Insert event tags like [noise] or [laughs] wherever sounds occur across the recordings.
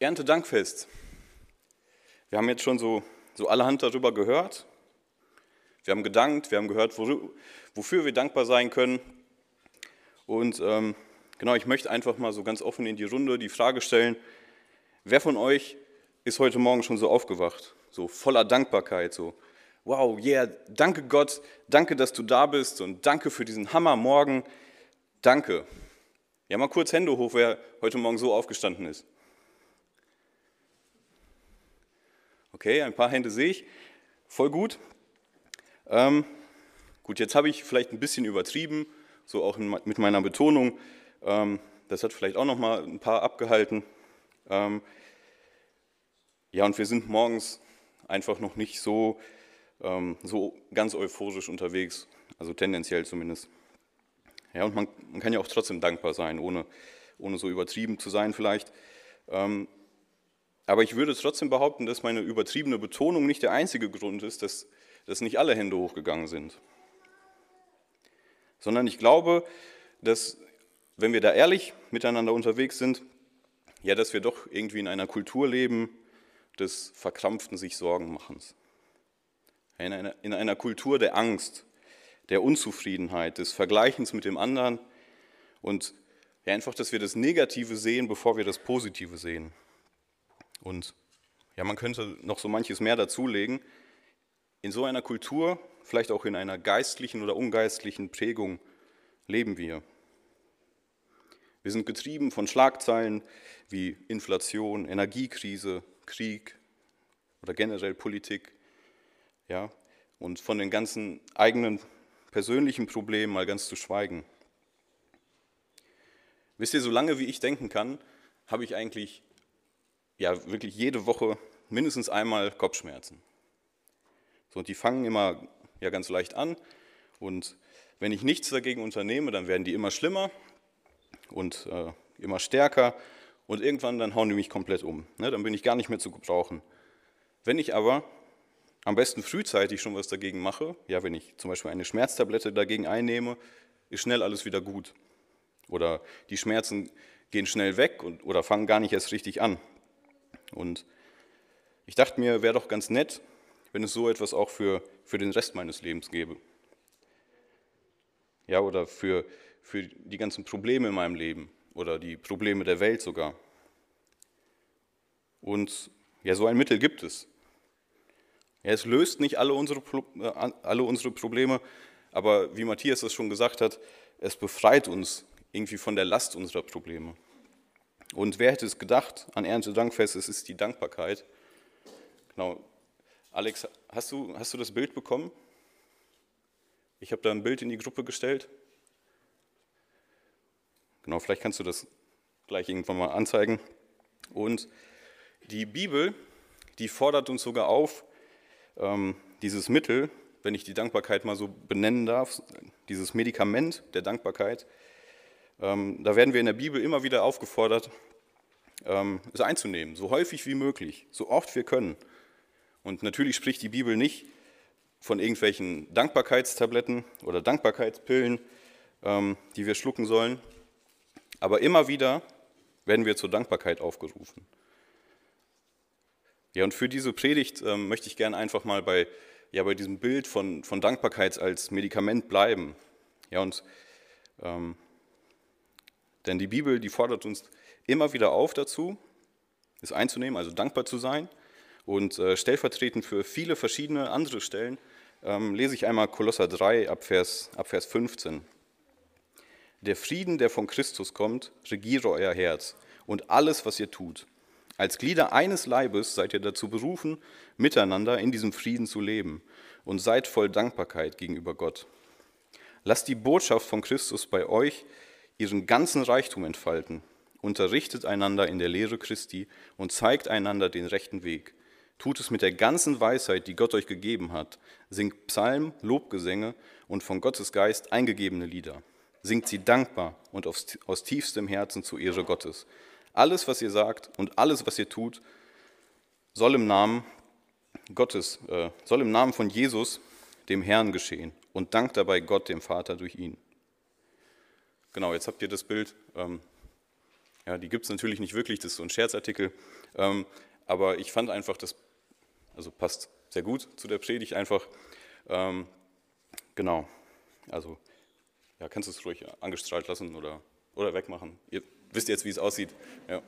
Erntedankfest. Wir haben jetzt schon so, so allerhand darüber gehört. Wir haben gedankt, wir haben gehört, wofür wir dankbar sein können. Und ähm, genau, ich möchte einfach mal so ganz offen in die Runde die Frage stellen, wer von euch ist heute Morgen schon so aufgewacht, so voller Dankbarkeit, so, wow, yeah, danke Gott, danke, dass du da bist und danke für diesen Hammermorgen, danke. Ja, mal kurz Hände hoch, wer heute Morgen so aufgestanden ist. Okay, ein paar Hände sehe ich. Voll gut. Ähm, gut, jetzt habe ich vielleicht ein bisschen übertrieben, so auch in, mit meiner Betonung. Ähm, das hat vielleicht auch noch mal ein paar abgehalten. Ähm, ja, und wir sind morgens einfach noch nicht so, ähm, so ganz euphorisch unterwegs, also tendenziell zumindest. Ja, und man, man, kann ja auch trotzdem dankbar sein, ohne, ohne so übertrieben zu sein vielleicht. Ähm, aber ich würde trotzdem behaupten, dass meine übertriebene Betonung nicht der einzige Grund ist, dass, dass nicht alle Hände hochgegangen sind. Sondern ich glaube, dass, wenn wir da ehrlich miteinander unterwegs sind, ja, dass wir doch irgendwie in einer Kultur leben des verkrampften sich Sorgenmachens. In einer, in einer Kultur der Angst, der Unzufriedenheit, des Vergleichens mit dem anderen und ja, einfach, dass wir das Negative sehen, bevor wir das Positive sehen. Und ja, man könnte noch so manches mehr dazulegen. In so einer Kultur, vielleicht auch in einer geistlichen oder ungeistlichen Prägung, leben wir. Wir sind getrieben von Schlagzeilen wie Inflation, Energiekrise, Krieg oder generell Politik, ja, und von den ganzen eigenen persönlichen Problemen mal ganz zu schweigen. Wisst ihr, solange wie ich denken kann, habe ich eigentlich ja wirklich jede Woche mindestens einmal Kopfschmerzen. So, und die fangen immer ja ganz leicht an und wenn ich nichts dagegen unternehme, dann werden die immer schlimmer und äh, immer stärker und irgendwann dann hauen die mich komplett um. Ne? Dann bin ich gar nicht mehr zu gebrauchen. Wenn ich aber am besten frühzeitig schon was dagegen mache, ja, wenn ich zum Beispiel eine Schmerztablette dagegen einnehme, ist schnell alles wieder gut. Oder die Schmerzen gehen schnell weg und, oder fangen gar nicht erst richtig an. Und ich dachte mir, wäre doch ganz nett, wenn es so etwas auch für, für den Rest meines Lebens gäbe. Ja, oder für, für die ganzen Probleme in meinem Leben oder die Probleme der Welt sogar. Und ja, so ein Mittel gibt es. Ja, es löst nicht alle unsere, äh, alle unsere Probleme, aber wie Matthias es schon gesagt hat, es befreit uns irgendwie von der Last unserer Probleme. Und wer hätte es gedacht an Erntedankfest, es ist die Dankbarkeit. Genau. Alex, hast du, hast du das Bild bekommen? Ich habe da ein Bild in die Gruppe gestellt. Genau, vielleicht kannst du das gleich irgendwann mal anzeigen. Und die Bibel, die fordert uns sogar auf, ähm, dieses Mittel, wenn ich die Dankbarkeit mal so benennen darf, dieses Medikament der Dankbarkeit, ähm, da werden wir in der Bibel immer wieder aufgefordert, ähm, es einzunehmen, so häufig wie möglich, so oft wir können. Und natürlich spricht die Bibel nicht von irgendwelchen Dankbarkeitstabletten oder Dankbarkeitspillen, ähm, die wir schlucken sollen, aber immer wieder werden wir zur Dankbarkeit aufgerufen. Ja, und für diese Predigt ähm, möchte ich gerne einfach mal bei, ja, bei diesem Bild von, von Dankbarkeit als Medikament bleiben. Ja, und ähm, denn die Bibel, die fordert uns immer wieder auf dazu, es einzunehmen, also dankbar zu sein. Und äh, stellvertretend für viele verschiedene andere Stellen ähm, lese ich einmal Kolosser 3 ab Vers, ab Vers 15. Der Frieden, der von Christus kommt, regiere euer Herz und alles, was ihr tut. Als Glieder eines Leibes seid ihr dazu berufen, miteinander in diesem Frieden zu leben und seid voll Dankbarkeit gegenüber Gott. Lasst die Botschaft von Christus bei euch ihren ganzen Reichtum entfalten. Unterrichtet einander in der Lehre Christi und zeigt einander den rechten Weg. Tut es mit der ganzen Weisheit, die Gott euch gegeben hat. Singt Psalmen, Lobgesänge und von Gottes Geist eingegebene Lieder. Singt sie dankbar und aus, aus tiefstem Herzen zur Ehre Gottes. Alles, was ihr sagt und alles, was ihr tut, soll im Namen Gottes, äh, soll im Namen von Jesus, dem Herrn, geschehen. Und dankt dabei Gott, dem Vater, durch ihn. Genau, jetzt habt ihr das Bild ähm, Ja, die gibt es natürlich nicht wirklich, das ist so ein Scherzartikel. Ähm, aber ich fand einfach, das also passt sehr gut zu der Predigt einfach. Ähm, genau, also ja, kannst du es ruhig angestrahlt lassen oder, oder wegmachen. Ihr wisst jetzt, wie es aussieht. Ja.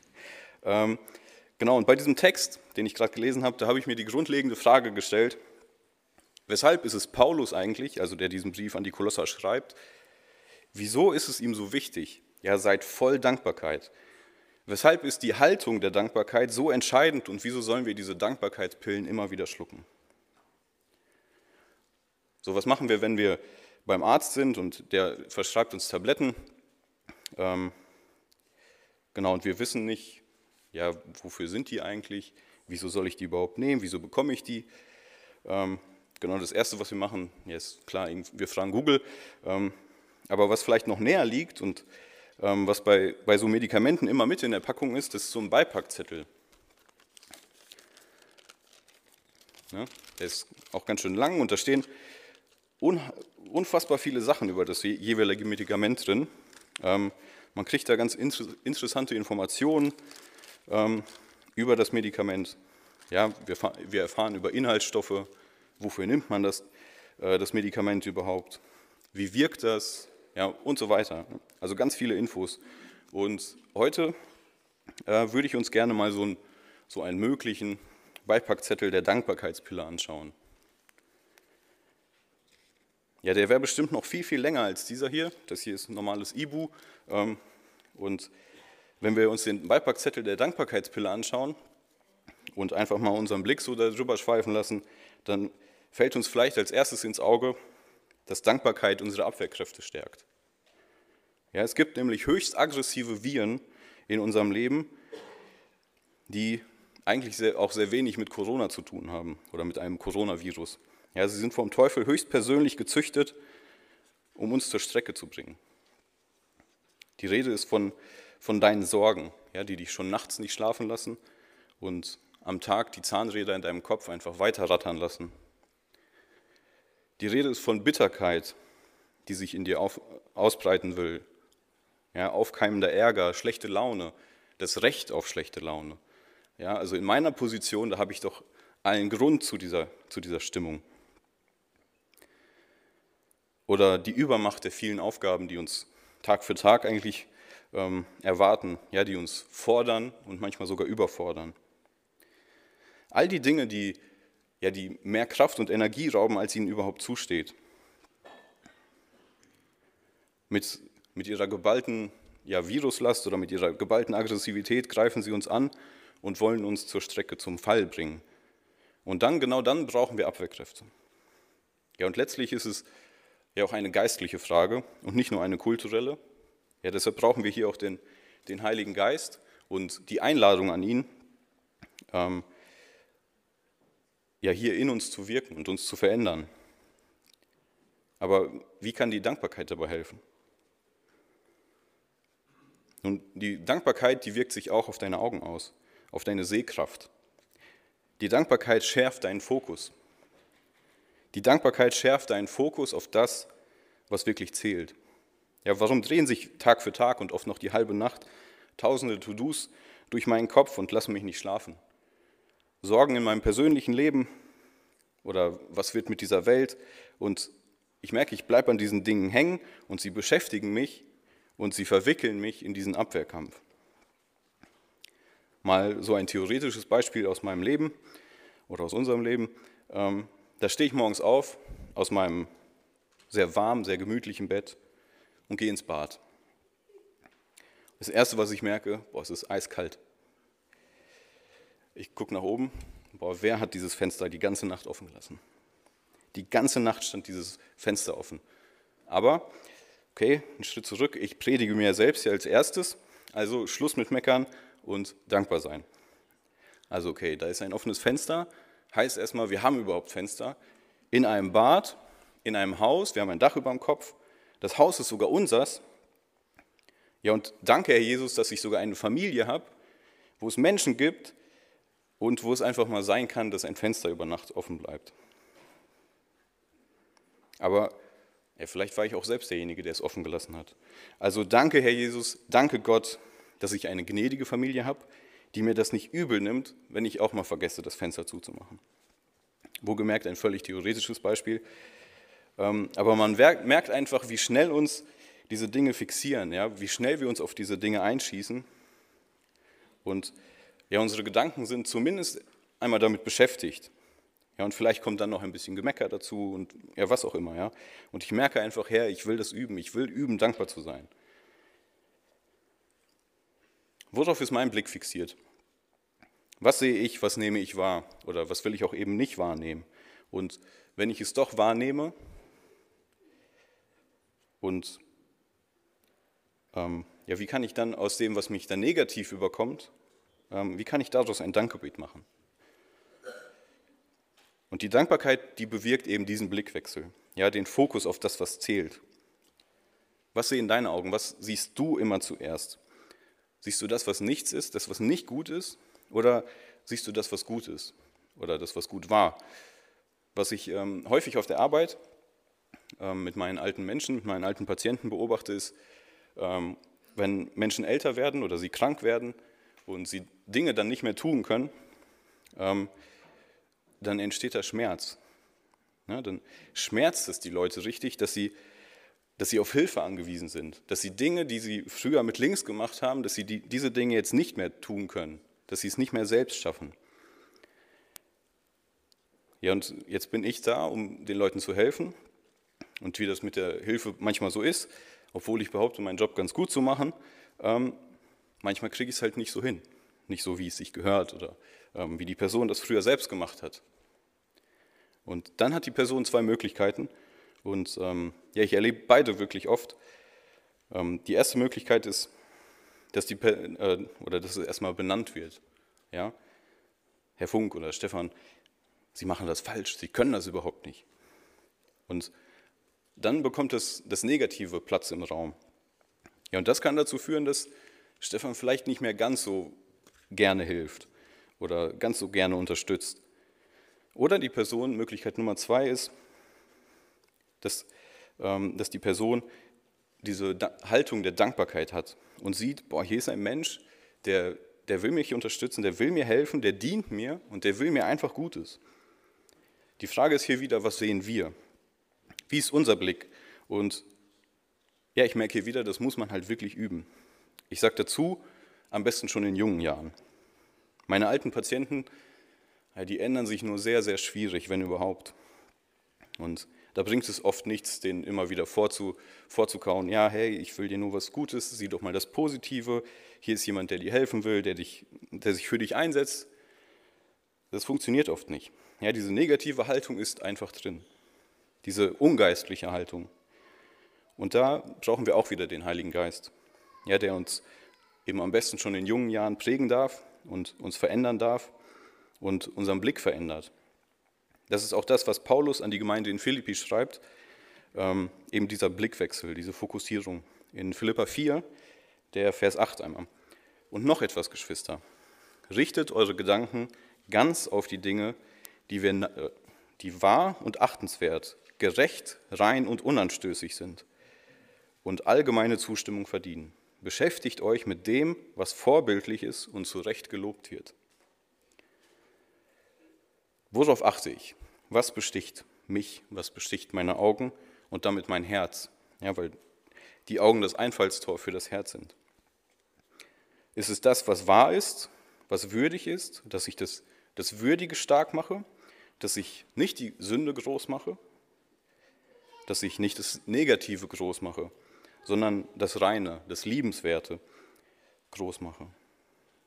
[laughs] ähm, genau, und bei diesem Text, den ich gerade gelesen habe, da habe ich mir die grundlegende Frage gestellt, weshalb ist es Paulus eigentlich, also der diesen Brief an die Kolosser schreibt, wieso ist es ihm so wichtig, ja, seid voll Dankbarkeit. Weshalb ist die Haltung der Dankbarkeit so entscheidend und wieso sollen wir diese Dankbarkeitspillen immer wieder schlucken? So, was machen wir, wenn wir beim Arzt sind und der verschreibt uns Tabletten? Ähm, genau, und wir wissen nicht, ja, wofür sind die eigentlich? Wieso soll ich die überhaupt nehmen? Wieso bekomme ich die? Ähm, genau, das Erste, was wir machen, ja, ist klar, wir fragen Google. Ähm, aber was vielleicht noch näher liegt und ähm, was bei, bei so Medikamenten immer mit in der Packung ist, das ist so ein Beipackzettel. Ja, der ist auch ganz schön lang und da stehen unfassbar viele Sachen über das jeweilige Medikament drin. Ähm, man kriegt da ganz interessante Informationen ähm, über das Medikament. Ja, wir, wir, erfahren über Inhaltsstoffe, wofür nimmt man das, äh, das Medikament überhaupt, wie wirkt das, ja, und so weiter. Also ganz viele Infos. Und heute äh, würde ich uns gerne mal so, ein, so einen möglichen Beipackzettel der Dankbarkeitspille anschauen. Ja, der wäre bestimmt noch viel, viel länger als dieser hier. Das hier ist ein normales Ibu. Ähm, und wenn wir uns den Beipackzettel der Dankbarkeitspille anschauen und einfach mal unseren Blick so darüber schweifen lassen, dann fällt uns vielleicht als erstes ins Auge, dass Dankbarkeit unsere Abwehrkräfte stärkt. Ja, es gibt nämlich höchst aggressive Viren in unserem Leben, die eigentlich sehr, auch sehr wenig mit Corona zu tun haben oder mit einem Coronavirus. Ja, sie sind vom Teufel höchstpersönlich gezüchtet, um uns zur Strecke zu bringen. Die Rede ist von, von deinen Sorgen, ja, die dich schon nachts nicht schlafen lassen und am Tag die Zahnräder in deinem Kopf einfach weiter rattern lassen. Die Rede ist von Bitterkeit, die sich in dir auf, ausbreiten will. Ja, aufkeimender Ärger, schlechte Laune, das Recht auf schlechte Laune. Ja, also in meiner Position, da habe ich doch allen Grund zu dieser, zu dieser Stimmung. Oder die Übermacht der vielen Aufgaben, die uns Tag für Tag eigentlich ähm, erwarten, ja, die uns fordern und manchmal sogar überfordern. All die Dinge, die ja, die mehr Kraft und Energie rauben, als ihnen überhaupt zusteht. Mit, mit ihrer geballten ja, Viruslast oder mit ihrer geballten Aggressivität greifen sie uns an und wollen uns zur Strecke zum Fall bringen. Und dann, genau dann brauchen wir Abwehrkräfte. Ja, und letztlich ist es ja auch eine geistliche Frage und nicht nur eine kulturelle. Ja, deshalb brauchen wir hier auch den, den Heiligen Geist und die Einladung an ihn, ähm, ja hier in uns zu wirken und uns zu verändern. Aber wie kann die Dankbarkeit dabei helfen? Nun, die Dankbarkeit, die wirkt sich auch auf deine Augen aus, auf deine Sehkraft. Die Dankbarkeit schärft deinen Fokus. Die Dankbarkeit schärft deinen Fokus auf das, was wirklich zählt. Ja, warum drehen sich Tag für Tag und oft noch die halbe Nacht tausende To-Dos durch meinen Kopf und lassen mich nicht schlafen? Sorgen in meinem persönlichen Leben oder was wird mit dieser Welt. Und ich merke, ich bleibe an diesen Dingen hängen und sie beschäftigen mich und sie verwickeln mich in diesen Abwehrkampf. Mal so ein theoretisches Beispiel aus meinem Leben oder aus unserem Leben. Ähm, da stehe ich morgens auf aus meinem sehr warmen, sehr gemütlichen Bett und gehe ins Bad. Das Erste, was ich merke, boah, es ist eiskalt. Ich gucke nach oben. Boah, wer hat dieses Fenster die ganze Nacht offen gelassen? Die ganze Nacht stand dieses Fenster offen. Aber, okay, einen Schritt zurück. Ich predige mir selbst ja als erstes. Also Schluss mit Meckern und dankbar sein. Also, okay, da ist ein offenes Fenster. Heißt erstmal, wir haben überhaupt Fenster. In einem Bad, in einem Haus, wir haben ein Dach über dem Kopf. Das Haus ist sogar unseres. Ja, und danke, Herr Jesus, dass ich sogar eine Familie habe, wo es Menschen gibt, und wo es einfach mal sein kann, dass ein Fenster über Nacht offen bleibt. Aber ja, vielleicht war ich auch selbst derjenige, der es offen gelassen hat. Also danke, Herr Jesus, danke Gott, dass ich eine gnädige Familie habe, die mir das nicht übel nimmt, wenn ich auch mal vergesse, das Fenster zuzumachen. Wohlgemerkt ein völlig theoretisches Beispiel. Ähm, aber man merkt einfach, wie schnell uns diese Dinge fixieren, ja, wie schnell wir uns auf diese Dinge einschießen. Und ja, unsere Gedanken sind zumindest einmal damit beschäftigt. Ja, und vielleicht kommt dann noch ein bisschen Gemecker dazu und ja, was auch immer. Ja. Und ich merke einfach, Herr, ich will das üben. Ich will üben, dankbar zu sein. Worauf ist mein Blick fixiert? Was sehe ich, was nehme ich wahr? Oder was will ich auch eben nicht wahrnehmen? Und wenn ich es doch wahrnehme und ähm, ja, wie kann ich dann aus dem, was mich dann negativ überkommt, ähm, wie kann ich daraus ein Dankgebet machen? Und die Dankbarkeit, die bewirkt eben diesen Blickwechsel, ja, den Fokus auf das, was zählt. Was sehen deine Augen? Was siehst du immer zuerst? Siehst du das, was nichts ist, das, was nicht gut ist? Oder siehst du das, was gut ist? Oder das, was gut war? Was ich ähm, häufig auf der Arbeit ähm, mit meinen alten Menschen, mit meinen alten Patienten beobachte, ist, ähm, wenn Menschen älter werden oder sie krank werden und sie Dinge dann nicht mehr tun können, ähm, dann entsteht da Schmerz. Ja, dann schmerzt es die Leute richtig, dass sie, dass sie auf Hilfe angewiesen sind, dass sie Dinge, die sie früher mit links gemacht haben, dass sie die, diese Dinge jetzt nicht mehr tun können, dass sie es nicht mehr selbst schaffen. Ja, und jetzt bin ich da, um den Leuten zu helfen. Und wie das mit der Hilfe manchmal so ist, obwohl ich behaupte, meinen Job ganz gut zu machen, ähm, manchmal kriege ich es halt nicht so hin. Nicht so, wie es sich gehört oder wie die Person das früher selbst gemacht hat. Und dann hat die Person zwei Möglichkeiten. Und ähm, ja, ich erlebe beide wirklich oft. Ähm, die erste Möglichkeit ist, dass, die, äh, oder dass es erstmal benannt wird. Ja? Herr Funk oder Stefan, Sie machen das falsch, Sie können das überhaupt nicht. Und dann bekommt das, das Negative Platz im Raum. Ja, und das kann dazu führen, dass Stefan vielleicht nicht mehr ganz so gerne hilft oder ganz so gerne unterstützt. Oder die Person, Möglichkeit Nummer zwei ist, dass, ähm, dass die Person diese Haltung der Dankbarkeit hat und sieht, boah, hier ist ein Mensch, der, der will mich unterstützen, der will mir helfen, der dient mir und der will mir einfach Gutes. Die Frage ist hier wieder, was sehen wir? Wie ist unser Blick? Und ja, ich merke hier wieder, das muss man halt wirklich üben. Ich sage dazu, am besten schon in jungen Jahren. Meine alten Patienten, die ändern sich nur sehr, sehr schwierig, wenn überhaupt. Und da bringt es oft nichts, denen immer wieder vorzu, vorzukauen, ja, hey, ich will dir nur was Gutes, sieh doch mal das Positive, hier ist jemand, der dir helfen will, der, dich, der sich für dich einsetzt. Das funktioniert oft nicht. Ja, diese negative Haltung ist einfach drin, diese ungeistliche Haltung. Und da brauchen wir auch wieder den Heiligen Geist, ja, der uns eben am besten schon in jungen Jahren prägen darf, und uns verändern darf und unseren Blick verändert. Das ist auch das, was Paulus an die Gemeinde in Philippi schreibt, ähm, eben dieser Blickwechsel, diese Fokussierung. In Philippa 4, der Vers 8 einmal. Und noch etwas, Geschwister. Richtet eure Gedanken ganz auf die Dinge, die, wir, äh, die wahr und achtenswert, gerecht, rein und unanstößig sind und allgemeine Zustimmung verdienen. Beschäftigt euch mit dem, was vorbildlich ist und zu Recht gelobt wird. Worauf achte ich? Was besticht mich? Was besticht meine Augen und damit mein Herz? Ja, weil die Augen das Einfallstor für das Herz sind. Ist es das, was wahr ist, was würdig ist, dass ich das, das Würdige stark mache, dass ich nicht die Sünde groß mache, dass ich nicht das Negative groß mache, sondern das Reine, das Liebenswerte groß mache.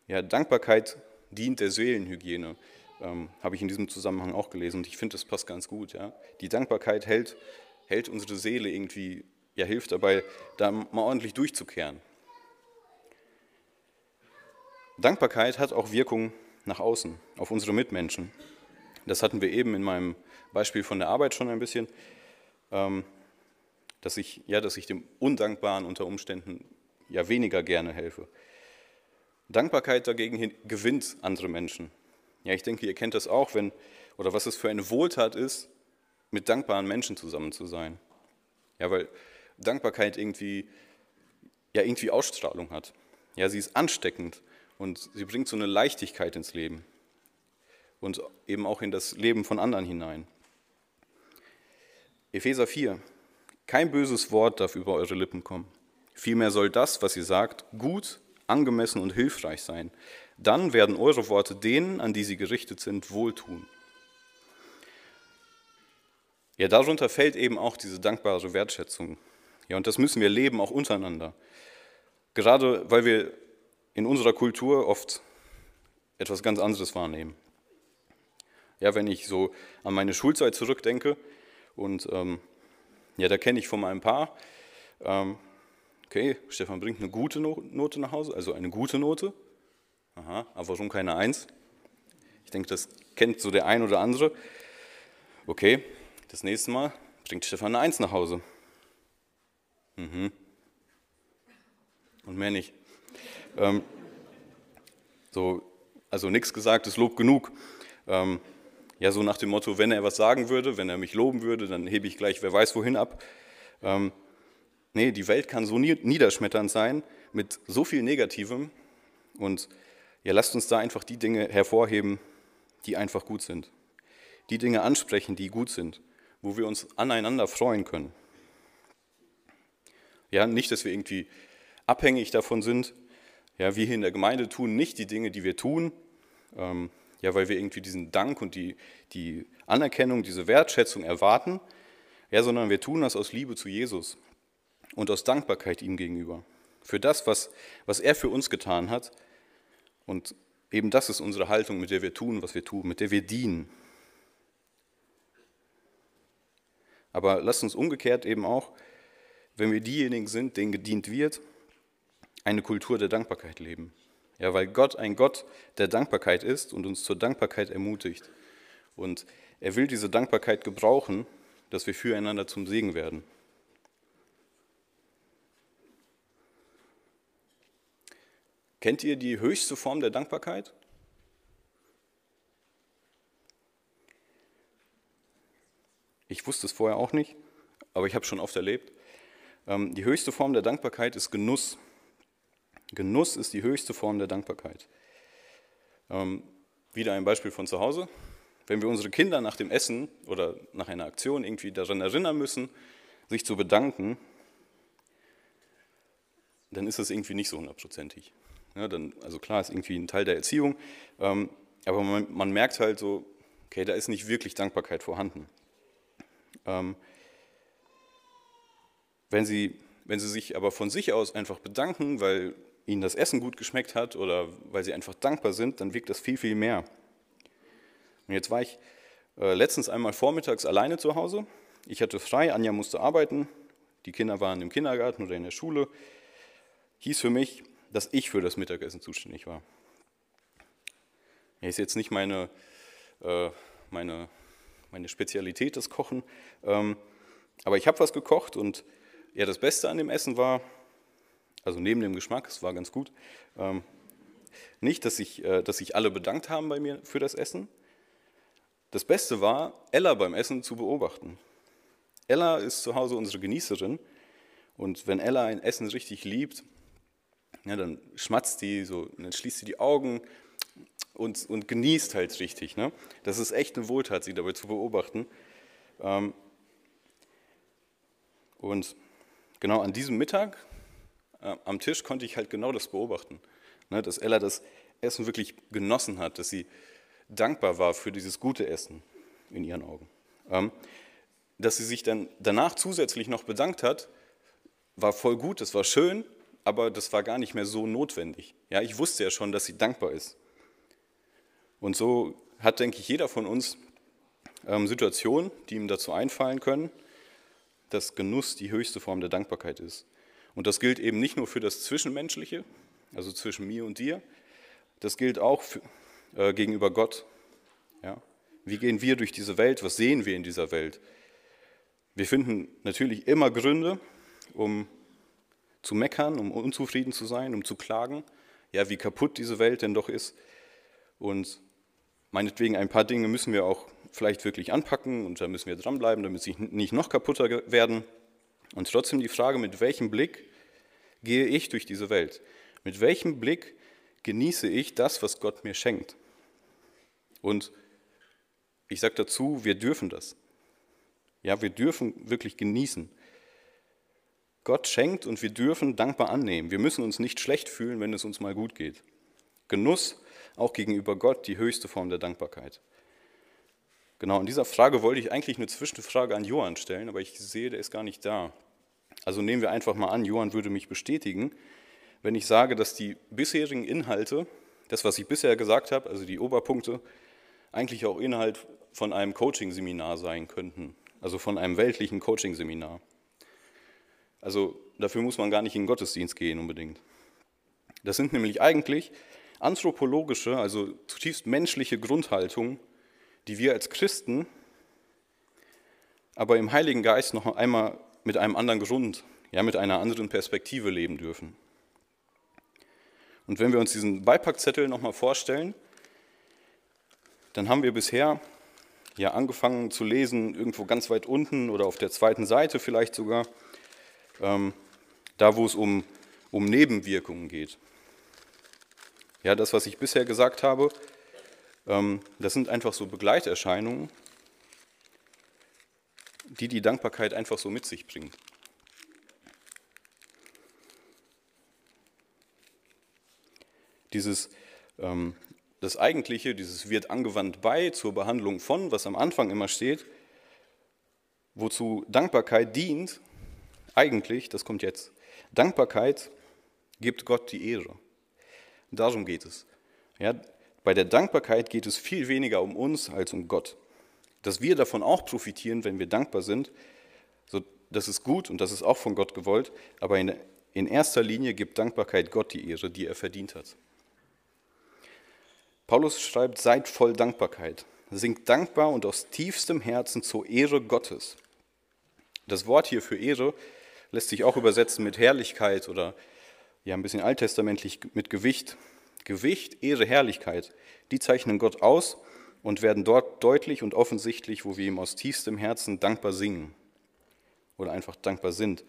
Ja, Dankbarkeit dient der Seelenhygiene, ähm, habe ich in diesem Zusammenhang auch gelesen und ich finde, das passt ganz gut. Ja. Die Dankbarkeit hält, hält unsere Seele irgendwie, ja, hilft dabei, da mal ordentlich durchzukehren. Dankbarkeit hat auch Wirkung nach außen, auf unsere Mitmenschen. Das hatten wir eben in meinem Beispiel von der Arbeit schon ein bisschen. Ähm, dass ich, ja, dass ich dem Undankbaren unter Umständen ja weniger gerne helfe. Dankbarkeit dagegen gewinnt andere Menschen. Ja, ich denke, ihr kennt das auch, wenn, oder was es für eine Wohltat ist, mit dankbaren Menschen zusammen zu sein. Ja, weil Dankbarkeit irgendwie, ja, irgendwie Ausstrahlung hat. Ja, sie ist ansteckend und sie bringt so eine Leichtigkeit ins Leben und eben auch in das Leben von anderen hinein. Epheser 4. Kein böses Wort darf über eure Lippen kommen. Vielmehr soll das, was ihr sagt, gut, angemessen und hilfreich sein. Dann werden eure Worte denen, an die sie gerichtet sind, wohltun. Ja, darunter fällt eben auch diese dankbare Wertschätzung. Ja, und das müssen wir leben, auch untereinander. Gerade weil wir in unserer Kultur oft etwas ganz anderes wahrnehmen. Ja, wenn ich so an meine Schulzeit zurückdenke und ähm, ja, da kenne ich von meinem Paar, ähm, okay, Stefan bringt eine gute Note nach Hause, also eine gute Note. Aha, aber warum keine Eins? Ich denke, das kennt so der ein oder andere. Okay, das nächste Mal bringt Stefan eine Eins nach Hause. Mhm. Und mehr nicht. Ähm, so, also nichts gesagt, ist Lob genug. Ähm, ja, so nach dem Motto, wenn er was sagen würde, wenn er mich loben würde, dann hebe ich gleich, wer weiß wohin ab. Ähm, nee, die Welt kann so niederschmetternd sein mit so viel Negativem. Und ja, lasst uns da einfach die Dinge hervorheben, die einfach gut sind. Die Dinge ansprechen, die gut sind, wo wir uns aneinander freuen können. Ja, nicht, dass wir irgendwie abhängig davon sind. Ja, wir hier in der Gemeinde tun nicht die Dinge, die wir tun, ähm, ja, weil wir irgendwie diesen Dank und die, die Anerkennung, diese Wertschätzung erwarten, ja, sondern wir tun das aus Liebe zu Jesus und aus Dankbarkeit ihm gegenüber. Für das, was, was er für uns getan hat. Und eben das ist unsere Haltung, mit der wir tun, was wir tun, mit der wir dienen. Aber lasst uns umgekehrt eben auch, wenn wir diejenigen sind, denen gedient wird, eine Kultur der Dankbarkeit leben. Ja, weil Gott ein Gott der Dankbarkeit ist und uns zur Dankbarkeit ermutigt. Und er will diese Dankbarkeit gebrauchen, dass wir füreinander zum Segen werden. Kennt ihr die höchste Form der Dankbarkeit? Ich wusste es vorher auch nicht, aber ich habe es schon oft erlebt. Ähm, die höchste Form der Dankbarkeit ist Genuss. Genuss ist die höchste Form der Dankbarkeit. Ähm, wieder ein Beispiel von zu Hause. Wenn wir unsere Kinder nach dem Essen oder nach einer Aktion irgendwie daran erinnern müssen, sich zu bedanken, dann ist das irgendwie nicht so hundertprozentig. Ja, dann, also klar, ist irgendwie ein Teil der Erziehung, ähm, aber man, man, merkt halt so, okay, da ist nicht wirklich Dankbarkeit vorhanden. Ähm, wenn, sie, wenn sie sich aber von sich aus einfach bedanken, weil ihnen das Essen gut geschmeckt hat oder weil sie einfach dankbar sind, dann wirkt das viel, viel mehr. Und jetzt war ich äh, letztens einmal vormittags alleine zu Hause. Ich hatte frei, Anja musste arbeiten, die Kinder waren im Kindergarten oder in der Schule. Hieß für mich, dass ich für das Mittagessen zuständig war. Ist jetzt nicht meine, äh, meine, meine Spezialität, das Kochen, ähm, aber ich habe was gekocht und ja, das Beste an dem Essen war, also neben dem Geschmack, es war ganz gut. Ähm, nicht, dass sich äh, dass sich alle bedankt haben bei mir für das Essen. Das Beste war, Ella beim Essen zu beobachten. Ella ist zu Hause unsere Genießerin und wenn Ella ein Essen richtig liebt, ja, dann schmatzt die so, dann schließt sie die Augen und, und genießt halt richtig. Ne? Das ist echt eine Wohltat, sie dabei zu beobachten. Ähm, und genau an diesem Mittag äh, am Tisch konnte ich halt genau das beobachten, ne, dass Ella das Essen wirklich genossen hat, dass sie dankbar war für dieses gute Essen in ihren Augen. Ähm, dass sie sich dann danach zusätzlich noch bedankt hat, war voll gut, das war schön, aber das war gar nicht mehr so notwendig. Ja, ich wusste ja schon, dass sie dankbar ist. Und so hat, denke ich, jeder von uns ähm, Situationen, die ihm dazu einfallen können, dass Genuss die höchste Form der Dankbarkeit ist. Und das gilt eben nicht nur für das Zwischenmenschliche, also zwischen mir und dir, das gilt auch für, äh, gegenüber Gott. Ja? Wie gehen wir durch diese Welt? Was sehen wir in dieser Welt? Wir finden natürlich immer Gründe, um zu meckern, um unzufrieden zu sein, um zu klagen, ja, wie kaputt diese Welt denn doch ist. Und meinetwegen ein paar Dinge müssen wir auch vielleicht wirklich anpacken und da müssen wir dranbleiben, damit sie nicht noch kaputter werden. Und trotzdem die Frage, mit welchem Blick gehe ich durch diese Welt? Mit welchem Blick genieße ich das, was Gott mir schenkt? Und ich sage dazu, wir dürfen das. Ja, wir dürfen wirklich genießen. Gott schenkt und wir dürfen dankbar annehmen. Wir müssen uns nicht schlecht fühlen, wenn es uns mal gut geht. Genuss auch gegenüber Gott die höchste Form der Dankbarkeit. Genau, in dieser Frage wollte ich eigentlich eine Zwischenfrage an Johann stellen, aber ich sehe, der ist gar nicht da. Also nehmen wir einfach mal an, Johann würde mich bestätigen, wenn ich sage, dass die bisherigen Inhalte, das, was ich bisher gesagt habe, also die Oberpunkte, eigentlich auch Inhalt von einem Coaching-Seminar sein könnten, also von einem weltlichen Coaching-Seminar. Also dafür muss man gar nicht in den Gottesdienst gehen unbedingt. Das sind nämlich eigentlich anthropologische, also zutiefst menschliche Grundhaltungen, die wir als Christen aber im Heiligen Geist noch einmal mit einem anderen Grund, ja, mit einer anderen Perspektive leben dürfen. Und wenn wir uns diesen Beipackzettel nochmal vorstellen, dann haben wir bisher ja angefangen zu lesen, irgendwo ganz weit unten oder auf der zweiten Seite vielleicht sogar, ähm, da wo es um, um Nebenwirkungen geht. Ja, das, was ich bisher gesagt habe, das sind einfach so Begleiterscheinungen, die die Dankbarkeit einfach so mit sich bringt. Dieses, ähm, das Eigentliche, dieses wird angewandt bei zur Behandlung von, was am Anfang immer steht, wozu Dankbarkeit dient, eigentlich, das kommt jetzt, Dankbarkeit gibt Gott die Ehre. Darum geht es. Ja, bei der Dankbarkeit geht es viel weniger um uns als um Gott. Dass wir davon auch profitieren, wenn wir dankbar sind, so, das ist gut und das ist auch von Gott gewollt, aber in, in erster Linie gibt Dankbarkeit Gott die Ehre, die er verdient hat. Paulus schreibt, seid voll Dankbarkeit, singt dankbar und aus tiefstem Herzen zur Ehre Gottes. Das Wort hier für Ehre lässt sich auch übersetzen mit Herrlichkeit oder ja ein bisschen alttestamentlich mit Gewicht. Gewicht, Ehre, Herrlichkeit, die zeichnen Gott aus und werden dort deutlich und offensichtlich, wo wir ihm aus tiefstem Herzen dankbar singen oder einfach dankbar sind.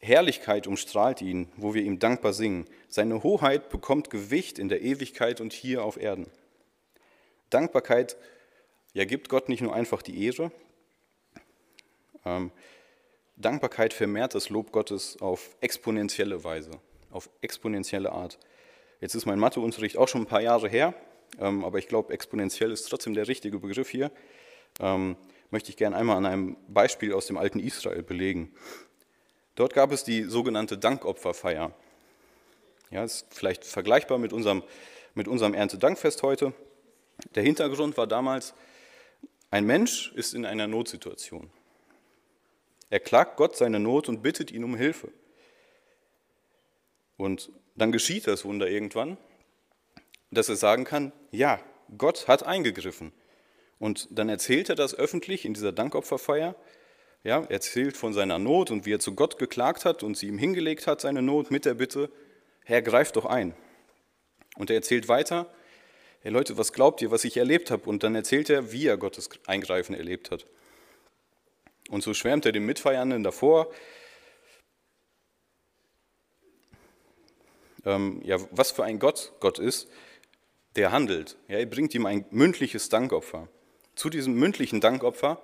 Herrlichkeit umstrahlt ihn, wo wir ihm dankbar singen. Seine Hoheit bekommt Gewicht in der Ewigkeit und hier auf Erden. Dankbarkeit ja, gibt Gott nicht nur einfach die Ehre, ähm, Dankbarkeit vermehrt das Lob Gottes auf exponentielle Weise, auf exponentielle Art. Jetzt ist mein Matheunterricht auch schon ein paar Jahre her, ähm, aber ich glaube, exponentiell ist trotzdem der richtige Begriff hier. Ähm, möchte ich gerne einmal an einem Beispiel aus dem alten Israel belegen. Dort gab es die sogenannte Dankopferfeier. Ja, ist vielleicht vergleichbar mit unserem, mit unserem Erntedankfest heute. Der Hintergrund war damals, ein Mensch ist in einer Notsituation. Er klagt Gott seine Not und bittet ihn um Hilfe. Und dann geschieht das Wunder irgendwann, dass er sagen kann, ja, Gott hat eingegriffen. Und dann erzählt er das öffentlich in dieser Dankopferfeier. Ja, er erzählt von seiner Not und wie er zu Gott geklagt hat und sie ihm hingelegt hat, seine Not, mit der Bitte, Herr, greif doch ein. Und er erzählt weiter, hey Leute, was glaubt ihr, was ich erlebt habe? Und dann erzählt er, wie er Gottes Eingreifen erlebt hat. Und so schwärmt er dem Mitfeiernden davor, ähm, ja, was für ein Gott Gott ist, der handelt. Ja, er bringt ihm ein mündliches Dankopfer. Zu diesem mündlichen Dankopfer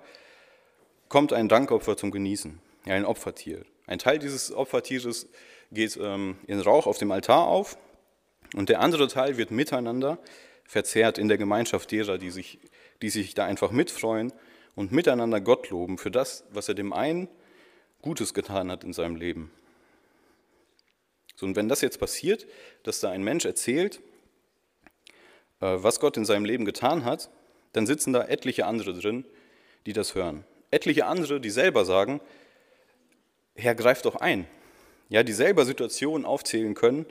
kommt ein Dankopfer zum Genießen, ja, ein Opfertier. Ein Teil dieses Opfertieres geht ähm, in Rauch auf dem Altar auf und der andere Teil wird miteinander verzehrt in der Gemeinschaft derer, die sich, die sich da einfach mitfreuen und miteinander Gott loben für das, was er dem einen Gutes getan hat in seinem Leben. So, und wenn das jetzt passiert, dass da ein Mensch erzählt, äh, was Gott in seinem Leben getan hat, dann sitzen da etliche andere drin, die das hören. Etliche andere, die selber sagen, Herr, greif doch ein. Ja, die selber Situationen aufzählen können,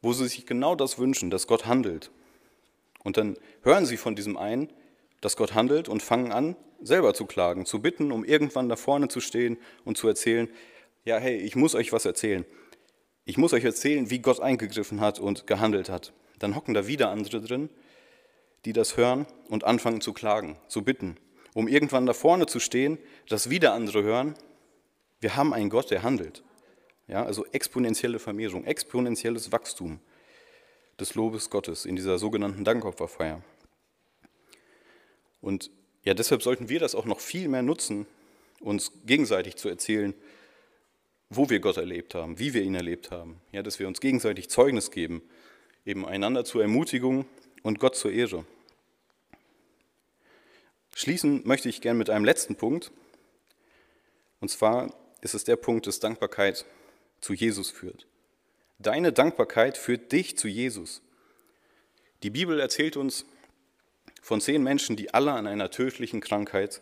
wo sie sich genau das wünschen, dass Gott handelt. Und dann hören sie von diesem einen, dass Gott handelt und fangen an, selber zu klagen, zu bitten, um irgendwann da vorne zu stehen und zu erzählen, ja, hey, ich muss euch was erzählen. Ich muss euch erzählen, wie Gott eingegriffen hat und gehandelt hat. Dann hocken da wieder andere drin, die das hören und anfangen zu klagen, zu bitten, um irgendwann da vorne zu stehen, dass wieder andere hören, wir haben einen Gott, der handelt. Ja, also exponentielle Vermehrung, exponentielles Wachstum des Lobes Gottes in dieser sogenannten Dankopferfeier. Und ja, deshalb sollten wir das auch noch viel mehr nutzen, uns gegenseitig zu erzählen, wo wir Gott erlebt haben, wie wir ihn erlebt haben. Ja, dass wir uns gegenseitig Zeugnis geben, eben einander zur Ermutigung und Gott zur Ehre. Schließen möchte ich gern mit einem letzten Punkt. Und zwar ist es der Punkt, dass Dankbarkeit zu Jesus führt. Deine Dankbarkeit führt dich zu Jesus. Die Bibel erzählt uns von zehn Menschen, die alle an einer tödlichen Krankheit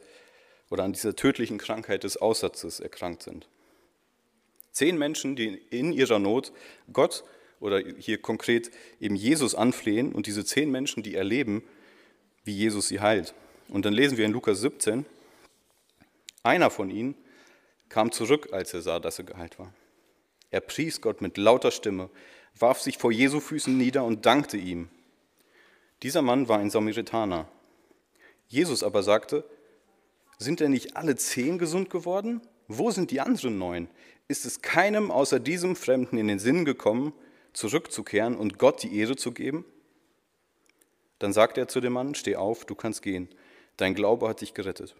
oder an dieser tödlichen Krankheit des Aussatzes erkrankt sind. Zehn Menschen, die in ihrer Not Gott oder hier konkret eben Jesus anflehen und diese zehn Menschen, die erleben, wie Jesus sie heilt. Und dann lesen wir in Lukas 17, einer von ihnen kam zurück, als er sah, dass er geheilt war. Er pries Gott mit lauter Stimme, warf sich vor Jesu Füßen nieder und dankte ihm. Dieser Mann war ein Samaritaner. Jesus aber sagte, sind denn nicht alle zehn gesund geworden? Wo sind die anderen neun? Ist es keinem außer diesem Fremden in den Sinn gekommen, zurückzukehren und Gott die Ehre zu geben? Dann sagte er zu dem Mann, steh auf, du kannst gehen, dein Glaube hat dich gerettet.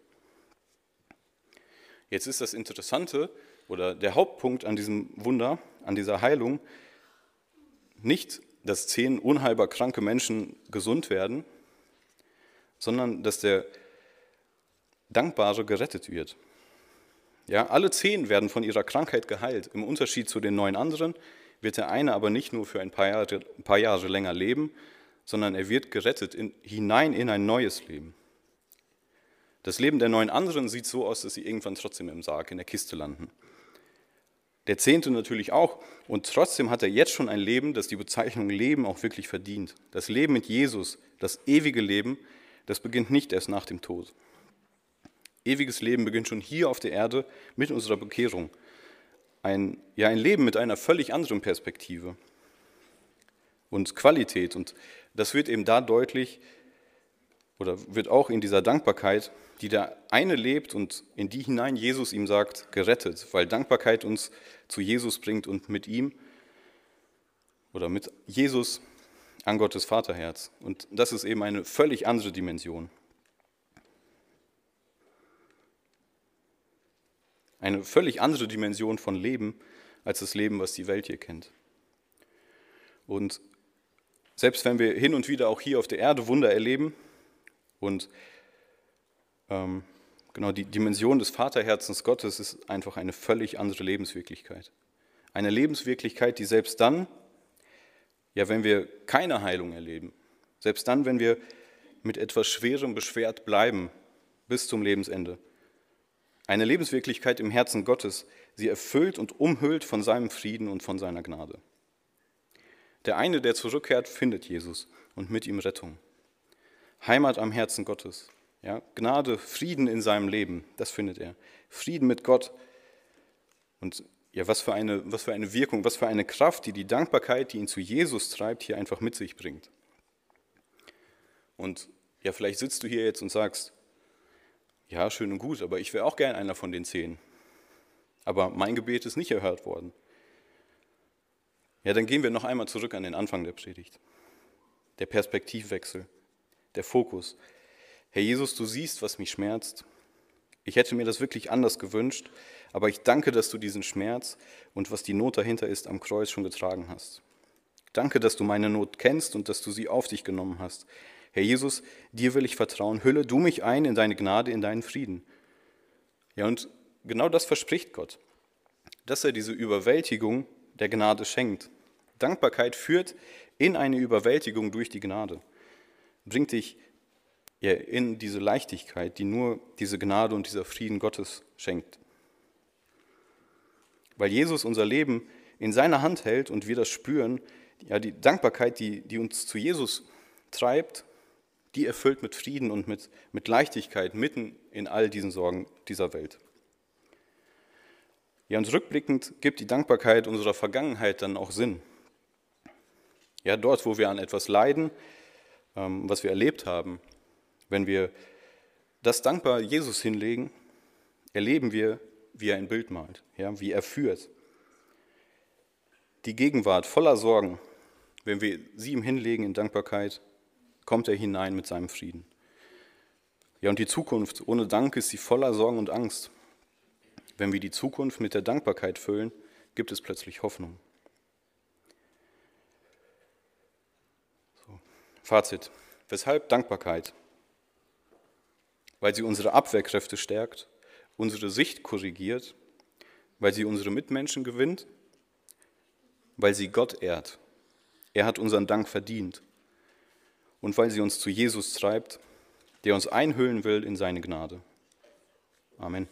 Jetzt ist das Interessante oder der Hauptpunkt an diesem Wunder, an dieser Heilung, nicht, dass zehn unheilbar kranke Menschen gesund werden, sondern dass der Dankbare gerettet wird. Ja, alle zehn werden von ihrer Krankheit geheilt. Im Unterschied zu den neun anderen wird der eine aber nicht nur für ein paar Jahre, ein paar Jahre länger leben, sondern er wird gerettet in, hinein in ein neues Leben. Das Leben der neun anderen sieht so aus, dass sie irgendwann trotzdem im Sarg, in der Kiste landen. Der Zehnte natürlich auch. Und trotzdem hat er jetzt schon ein Leben, das die Bezeichnung Leben auch wirklich verdient. Das Leben mit Jesus, das ewige Leben, das beginnt nicht erst nach dem Tod. Ewiges Leben beginnt schon hier auf der Erde mit unserer Bekehrung. Ein, ja, ein Leben mit einer völlig anderen Perspektive und Qualität. Und das wird eben da deutlich oder wird auch in dieser Dankbarkeit, die der eine lebt und in die hinein Jesus ihm sagt, gerettet, weil Dankbarkeit uns zu Jesus bringt und mit ihm oder mit Jesus an Gottes Vaterherz. Und das ist eben eine völlig andere Dimension. Eine völlig andere Dimension von Leben als das Leben, was die Welt hier kennt. Und selbst wenn wir hin und wieder auch hier auf der Erde Wunder erleben und ähm, genau die Dimension des Vaterherzens Gottes ist einfach eine völlig andere Lebenswirklichkeit. Eine Lebenswirklichkeit, die selbst dann, ja, wenn wir keine Heilung erleben, selbst dann, wenn wir mit etwas Schwerem beschwert bleiben bis zum Lebensende, eine Lebenswirklichkeit im Herzen Gottes, sie erfüllt und umhüllt von seinem Frieden und von seiner Gnade. Der eine, der zurückkehrt, findet Jesus und mit ihm Rettung. Heimat am Herzen Gottes. Ja, Gnade, Frieden in seinem Leben, das findet er. Frieden mit Gott. Und ja, was für, eine, was für eine Wirkung, was für eine Kraft, die die Dankbarkeit, die ihn zu Jesus treibt, hier einfach mit sich bringt. Und ja, vielleicht sitzt du hier jetzt und sagst, ja, schön und gut, aber ich wäre auch gern einer von den zehn. Aber mein Gebet ist nicht erhört worden. Ja, dann gehen wir noch einmal zurück an den Anfang der Predigt. Der Perspektivwechsel, der Fokus. Herr Jesus, du siehst, was mich schmerzt. Ich hätte mir das wirklich anders gewünscht, aber ich danke, dass du diesen Schmerz und was die Not dahinter ist, am Kreuz schon getragen hast. Danke, dass du meine Not kennst und dass du sie auf dich genommen hast. Herr Jesus, dir will ich vertrauen. Hülle du mich ein in deine Gnade, in deinen Frieden. Ja, und genau das verspricht Gott, dass er diese Überwältigung der Gnade schenkt. Dankbarkeit führt in eine Überwältigung durch die Gnade, bringt dich ja, in diese Leichtigkeit, die nur diese Gnade und dieser Frieden Gottes schenkt. Weil Jesus unser Leben in seiner Hand hält und wir das spüren, ja, die Dankbarkeit, die, die uns zu Jesus treibt, die erfüllt mit Frieden und mit, mit Leichtigkeit mitten in all diesen Sorgen dieser Welt. Ja, und rückblickend gibt die Dankbarkeit unserer Vergangenheit dann auch Sinn. Ja, dort, wo wir an etwas leiden, ähm, was wir erlebt haben, wenn wir das dankbar Jesus hinlegen, erleben wir, wie er ein Bild malt, ja, wie er führt. die Gegenwart voller Sorgen, wenn wir sie ihm hinlegen in Dankbarkeit, kommt er hinein mit seinem Frieden. Ja, und die Zukunft ohne Dank ist sie voller Sorgen und Angst. Wenn wir die Zukunft mit der Dankbarkeit füllen, gibt es plötzlich Hoffnung. So. Fazit. Weshalb Dankbarkeit? Weil sie unsere Abwehrkräfte stärkt, unsere Sicht korrigiert, weil sie unsere Mitmenschen gewinnt, weil sie Gott ehrt. Er hat unseren Dank verdient. Und weil sie uns zu Jesus treibt, der uns einhüllen will in seine Gnade. Amen.